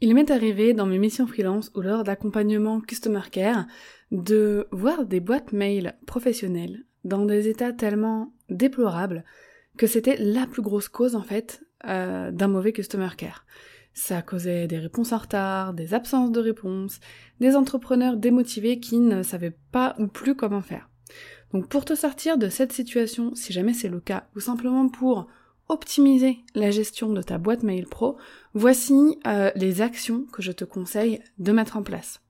Il m'est arrivé dans mes missions freelance ou lors d'accompagnement Customer Care de voir des boîtes mail professionnelles dans des états tellement déplorables que c'était la plus grosse cause en fait euh, d'un mauvais Customer Care. Ça causait des réponses en retard, des absences de réponses, des entrepreneurs démotivés qui ne savaient pas ou plus comment faire. Donc pour te sortir de cette situation, si jamais c'est le cas, ou simplement pour optimiser la gestion de ta boîte mail pro, voici euh, les actions que je te conseille de mettre en place.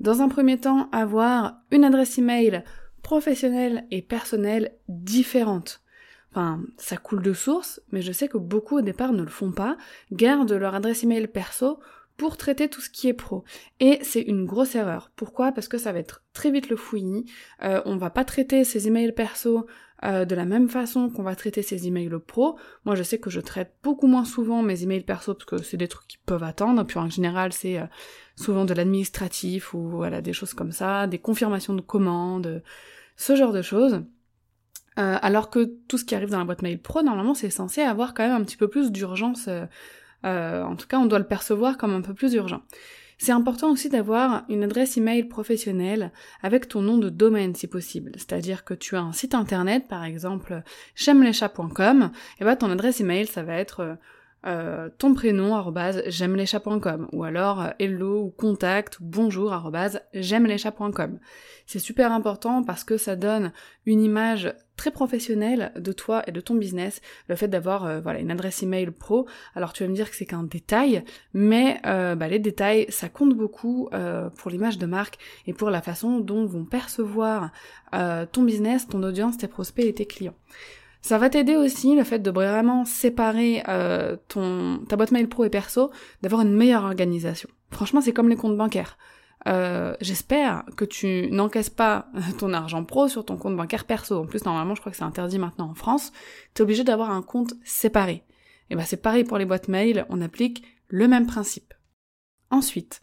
Dans un premier temps, avoir une adresse email professionnelle et personnelle différente. Enfin, ça coule de source, mais je sais que beaucoup au départ ne le font pas, gardent leur adresse email perso pour traiter tout ce qui est pro. Et c'est une grosse erreur. Pourquoi? Parce que ça va être très vite le fouillis. Euh, on va pas traiter ses emails perso euh, de la même façon qu'on va traiter ses emails pro. Moi, je sais que je traite beaucoup moins souvent mes emails perso parce que c'est des trucs qui peuvent attendre. Puis en général, c'est euh, souvent de l'administratif ou voilà des choses comme ça, des confirmations de commandes, ce genre de choses. Euh, alors que tout ce qui arrive dans la boîte mail pro, normalement, c'est censé avoir quand même un petit peu plus d'urgence euh, en tout cas, on doit le percevoir comme un peu plus urgent. C'est important aussi d'avoir une adresse email professionnelle avec ton nom de domaine si possible. C'est-à-dire que tu as un site internet, par exemple, j'aime-les-chats.com, et bah ton adresse email, ça va être euh, ton prénom j'aime les ou alors euh, hello ou contact ou bonjour j'aime les C'est super important parce que ça donne une image très professionnelle de toi et de ton business, le fait d'avoir euh, voilà une adresse email pro. Alors tu vas me dire que c'est qu'un détail, mais bah, les détails ça compte beaucoup pour l'image de marque et pour la façon dont vont percevoir ton business, ton audience, tes prospects et tes clients. Ça va t'aider aussi le fait de vraiment séparer euh, ton ta boîte mail pro et perso, d'avoir une meilleure organisation. Franchement, c'est comme les comptes bancaires. Euh, J'espère que tu n'encaisses pas ton argent pro sur ton compte bancaire perso. En plus, normalement, je crois que c'est interdit maintenant en France. Tu es obligé d'avoir un compte séparé. Et ben c'est pareil pour les boîtes mail, on applique le même principe. Ensuite,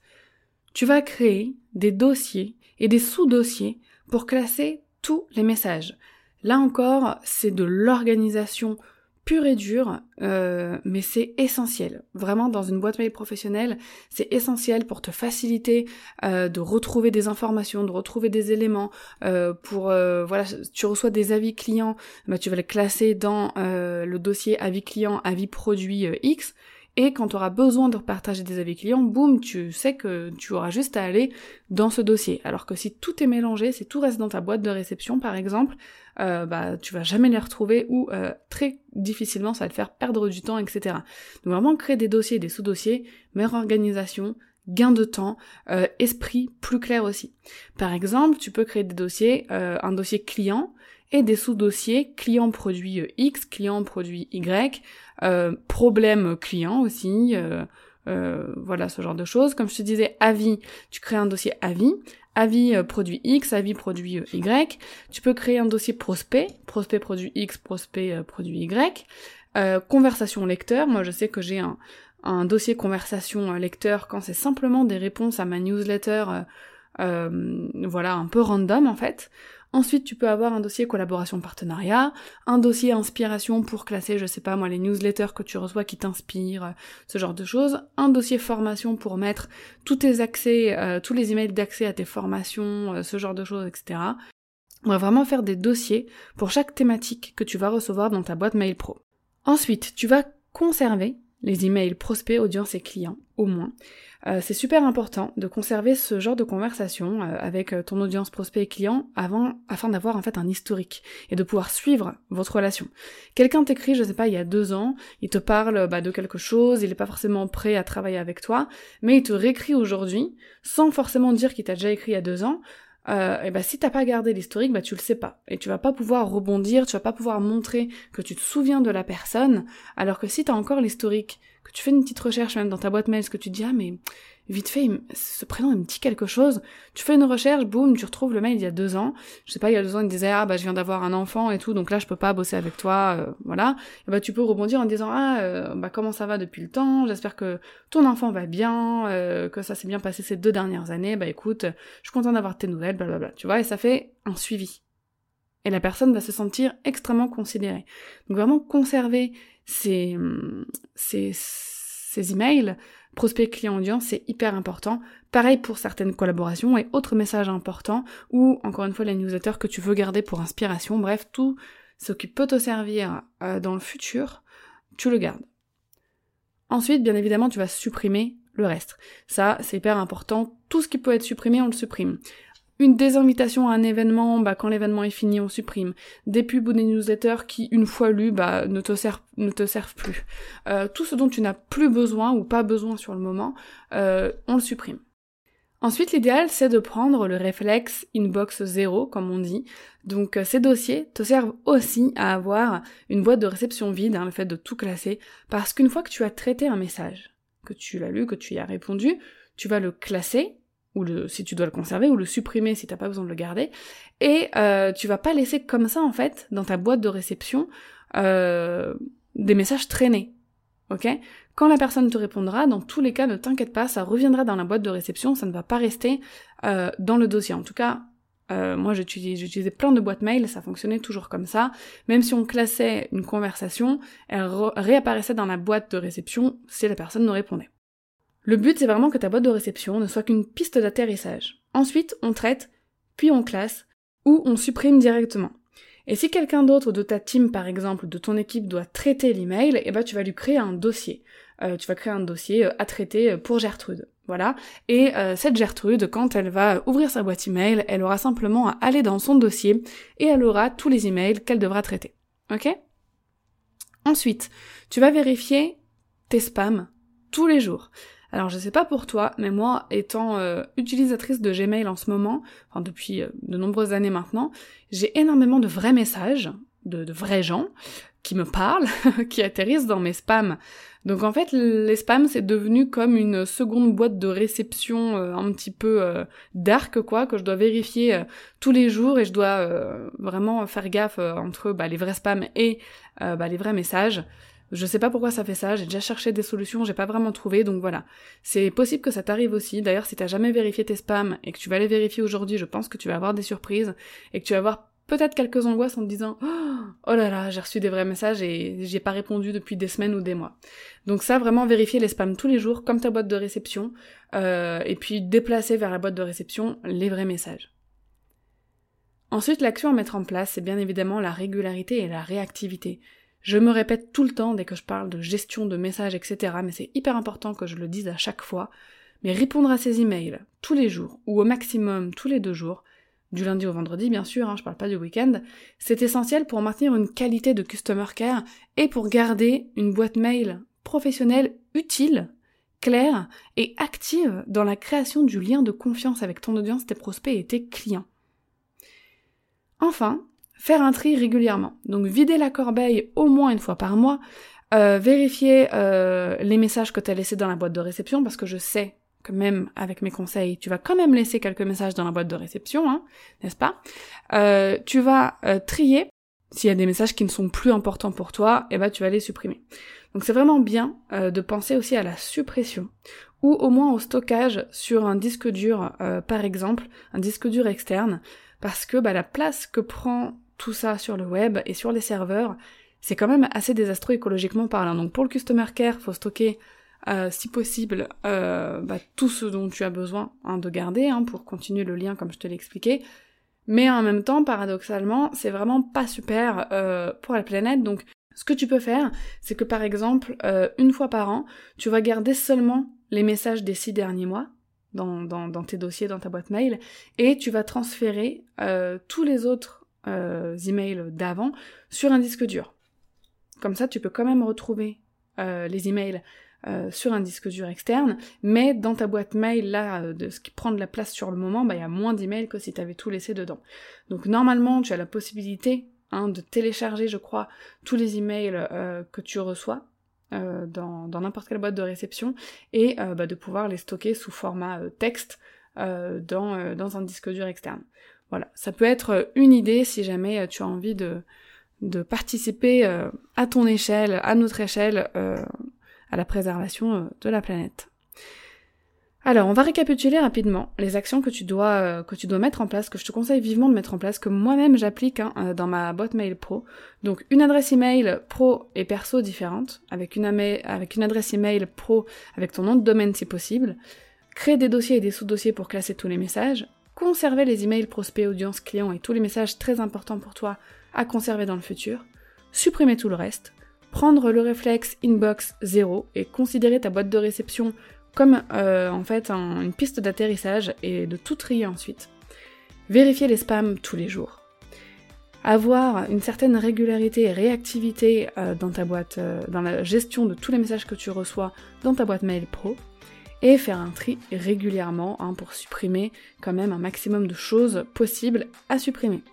tu vas créer des dossiers et des sous-dossiers pour classer tous les messages. Là encore, c'est de l'organisation pure et dure, euh, mais c'est essentiel. Vraiment, dans une boîte mail professionnelle, c'est essentiel pour te faciliter euh, de retrouver des informations, de retrouver des éléments. Euh, pour voilà, tu reçois des avis clients, bah, tu vas les classer dans le dossier avis client, avis produit X. Et quand tu auras besoin de partager des avis clients, boum, tu sais que tu auras juste à aller dans ce dossier. Alors que si tout est mélangé, si tout reste dans ta boîte de réception par exemple, euh, bah tu vas jamais les retrouver ou euh, très difficilement ça va te faire perdre du temps, etc. Donc vraiment créer des dossiers, des sous-dossiers, meilleure organisation, gain de temps, euh, esprit plus clair aussi. Par exemple, tu peux créer des dossiers, un dossier client et des sous-dossiers client produit X, client produit Y, euh, problème client aussi, euh, euh, voilà ce genre de choses. Comme je te disais, avis, tu crées un dossier avis, avis produit X, avis produit Y. Tu peux créer un dossier prospect, prospect produit X, prospect produit Y. conversation lecteur, moi je sais que j'ai un, dossier conversation lecteur quand c'est simplement des réponses à ma newsletter, voilà, un peu random en fait. Ensuite, tu peux avoir un dossier collaboration partenariat, un dossier inspiration pour classer, je sais pas moi, les newsletters que tu reçois qui t'inspirent, ce genre de choses, un dossier formation pour mettre tous tes accès, euh, tous les emails d'accès à tes formations, euh, ce genre de choses, etc. On va vraiment faire des dossiers pour chaque thématique que tu vas recevoir dans ta boîte mail pro. Ensuite, tu vas conserver les emails prospects, audience et clients, au moins. Euh, c'est super important de conserver ce genre de conversation euh, avec euh, ton audience prospect et client avant, afin d'avoir en fait un historique et de pouvoir suivre votre relation. Quelqu'un t'écrit, je sais pas, il y a deux ans, il te parle bah, de quelque chose, il n'est pas forcément prêt à travailler avec toi, mais il te réécrit aujourd'hui, sans forcément dire qu'il t'a déjà écrit il y a deux ans, euh, et ben si t'as pas gardé l'historique, bah tu le sais pas. Et tu vas pas pouvoir rebondir, tu vas pas pouvoir montrer que tu te souviens de la personne, alors que si t'as encore l'historique, que tu fais une petite recherche même dans ta boîte mail, ce que tu dis, ah mais vite fait, ce prénom il me dit quelque chose. Tu fais une recherche, boum, tu retrouves le mail il y a deux ans. Je sais pas, il y a deux ans, il disait ah bah je viens d'avoir un enfant et tout, donc là je peux pas bosser avec toi, euh, voilà. Et bah tu peux rebondir en disant ah euh, bah comment ça va depuis le temps? J'espère que ton enfant va bien, euh, que ça s'est bien passé ces deux dernières années. Bah écoute, je suis contente d'avoir tes nouvelles, blablabla. Tu vois, et ça fait un suivi. Et la personne va se sentir extrêmement considérée. Donc vraiment conserver ces, ces, ces emails prospect client audience, c'est hyper important. Pareil pour certaines collaborations et autres messages importants ou encore une fois les newsletters que tu veux garder pour inspiration. Bref, tout ce qui peut te servir euh, dans le futur, tu le gardes. Ensuite, bien évidemment, tu vas supprimer le reste. Ça, c'est hyper important. Tout ce qui peut être supprimé, on le supprime. Une désinvitation à un événement, bah, quand l'événement est fini, on supprime. Des pubs ou des newsletters qui, une fois lus, bah, ne te servent, plus. Euh, tout ce dont tu n'as plus besoin ou pas besoin sur le moment, euh, on le supprime. Ensuite, l'idéal, c'est de prendre le réflexe inbox zéro, comme on dit. Donc, euh, ces dossiers te servent aussi à avoir une boîte de réception vide, hein, le fait de tout classer, parce qu'une fois que tu as traité un message, que tu l'as lu, que tu y as répondu, tu vas le classer, ou le, si tu dois le conserver, ou le supprimer si t'as pas besoin de le garder, et euh, tu vas pas laisser comme ça en fait dans ta boîte de réception euh, des messages traînés. Ok? Quand la personne te répondra, dans tous les cas, ne t'inquiète pas, ça reviendra dans la boîte de réception, ça ne va pas rester euh, dans le dossier. En tout cas, euh, moi j'utilisais plein de boîtes mail, ça fonctionnait toujours comme ça. Même si on classait une conversation, elle réapparaissait dans la boîte de réception si la personne nous répondait. Le but, c'est vraiment que ta boîte de réception ne soit qu'une piste d'atterrissage. Ensuite, on traite, puis on classe, ou on supprime directement. Et si quelqu'un d'autre de ta team, par exemple, de ton équipe, doit traiter l'email, eh ben tu vas lui créer un dossier. Euh, tu vas créer un dossier euh, à traiter euh, pour Gertrude. Voilà. Et cette Gertrude, quand elle va ouvrir sa boîte email, elle aura simplement à aller dans son dossier et elle aura tous les emails qu'elle devra traiter. Ok? Ensuite, tu vas vérifier tes spams tous les jours. Alors je sais pas pour toi, mais moi, étant euh, utilisatrice de Gmail en ce moment, enfin depuis euh, de nombreuses années maintenant, j'ai énormément de vrais messages, de, vrais gens, qui me parlent, qui atterrissent dans mes spams. Donc en fait, les spams, c'est devenu comme une seconde boîte de réception euh, un petit peu dark, quoi, que je dois vérifier tous les jours et je dois vraiment faire gaffe entre bah, les vrais spams et bah, les vrais messages. Je sais pas pourquoi ça fait ça, j'ai déjà cherché des solutions, j'ai pas vraiment trouvé, donc voilà. C'est possible que ça t'arrive aussi. D'ailleurs, si t'as jamais vérifié tes spams et que tu vas les vérifier aujourd'hui, je pense que tu vas avoir des surprises et que tu vas avoir peut-être quelques angoisses en te disant oh là là, j'ai reçu des vrais messages et j'ai pas répondu depuis des semaines ou des mois. Donc ça, vraiment vérifier les spams tous les jours, comme ta boîte de réception, euh, et puis déplacer vers la boîte de réception les vrais messages. Ensuite, l'action à mettre en place, c'est bien évidemment la régularité et la réactivité. Je me répète tout le temps dès que je parle de gestion de messages, etc. Mais c'est hyper important que je le dise à chaque fois. Mais répondre à ces emails tous les jours, ou au maximum tous les deux jours, du lundi au vendredi bien sûr, hein, je parle pas du week-end, c'est essentiel pour maintenir une qualité de customer care et pour garder une boîte mail professionnelle utile, claire et active dans la création du lien de confiance avec ton audience, tes prospects et tes clients. Enfin, faire un tri régulièrement. Donc vider la corbeille au moins une fois par mois, euh, vérifier euh, les messages que tu as laissés dans la boîte de réception, parce que je sais que même avec mes conseils, tu vas quand même laisser quelques messages dans la boîte de réception, hein, n'est-ce pas? Euh, Tu vas trier. S'il y a des messages qui ne sont plus importants pour toi, eh ben tu vas les supprimer. Donc c'est vraiment bien de penser aussi à la suppression ou au moins au stockage sur un disque dur, par exemple, un disque dur externe, parce que bah, la place que prend tout ça sur le web et sur les serveurs, c'est quand même assez désastreux écologiquement parlant. Donc pour le customer care, faut stocker euh, si possible euh, bah, tout ce dont tu as besoin hein, de garder hein, pour continuer le lien comme je te l'ai expliqué. Mais en même temps, paradoxalement, c'est vraiment pas super euh, pour la planète. Donc ce que tu peux faire, c'est que par exemple, une fois par an, tu vas garder seulement les messages des six derniers mois dans, tes dossiers, dans ta boîte mail, et tu vas transférer tous les autres euh, emails d'avant sur un disque dur. Comme ça, tu peux quand même retrouver euh, les emails sur un disque dur externe, mais dans ta boîte mail, là, de ce qui prend de la place sur le moment, bah, il y a moins d'emails que si tu avais tout laissé dedans. Donc normalement, tu as la possibilité hein, de télécharger, je crois, tous les emails que tu reçois, dans n'importe quelle boîte de réception et bah, de pouvoir les stocker sous format texte dans, dans un disque dur externe. Voilà, ça peut être une idée si jamais tu as envie de, participer euh, à ton échelle, à notre échelle, euh, à la préservation euh, de la planète. Alors, on va récapituler rapidement les actions que tu dois que tu dois mettre en place, que je te conseille vivement de mettre en place, que moi-même j'applique hein, dans ma boîte mail pro. Donc, une adresse email pro et perso différente, avec une, avec une adresse email pro avec ton nom de domaine si possible. Créer des dossiers et des sous-dossiers pour classer tous les messages. Conserver les emails prospects, audience, clients et tous les messages très importants pour toi à conserver dans le futur, supprimer tout le reste, prendre le réflexe inbox 0 et considérer ta boîte de réception comme euh, en fait une piste d'atterrissage et de tout trier ensuite. Vérifier les spams tous les jours. Avoir une certaine régularité et réactivité euh, dans ta boîte, euh, dans la gestion de tous les messages que tu reçois dans ta boîte mail pro. Et faire un tri régulièrement hein, pour supprimer quand même un maximum de choses possibles à supprimer.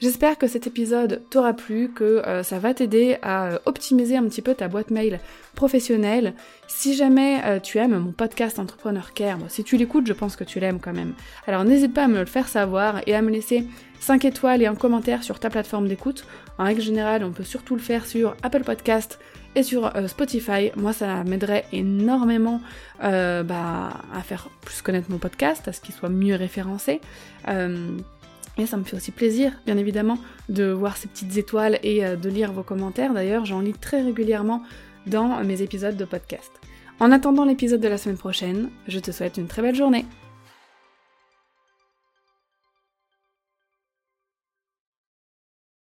J'espère que cet épisode t'aura plu, que euh, ça va t'aider à euh, optimiser un petit peu ta boîte mail professionnelle. Si jamais euh, tu aimes mon podcast Entrepreneur Care, si tu l'écoutes, je pense que tu l'aimes quand même. Alors n'hésite pas à me le faire savoir et à me laisser 5 étoiles et un commentaire sur ta plateforme d'écoute. En règle générale, on peut surtout le faire sur Apple Podcast et sur Spotify. Moi, ça m'aiderait énormément bah, à faire plus connaître mon podcast, à ce qu'il soit mieux référencé. Et ça me fait aussi plaisir, bien évidemment, de voir ces petites étoiles et euh, de lire vos commentaires. D'ailleurs, j'en lis très régulièrement dans mes épisodes de podcast. En attendant l'épisode de la semaine prochaine, je te souhaite une très belle journée.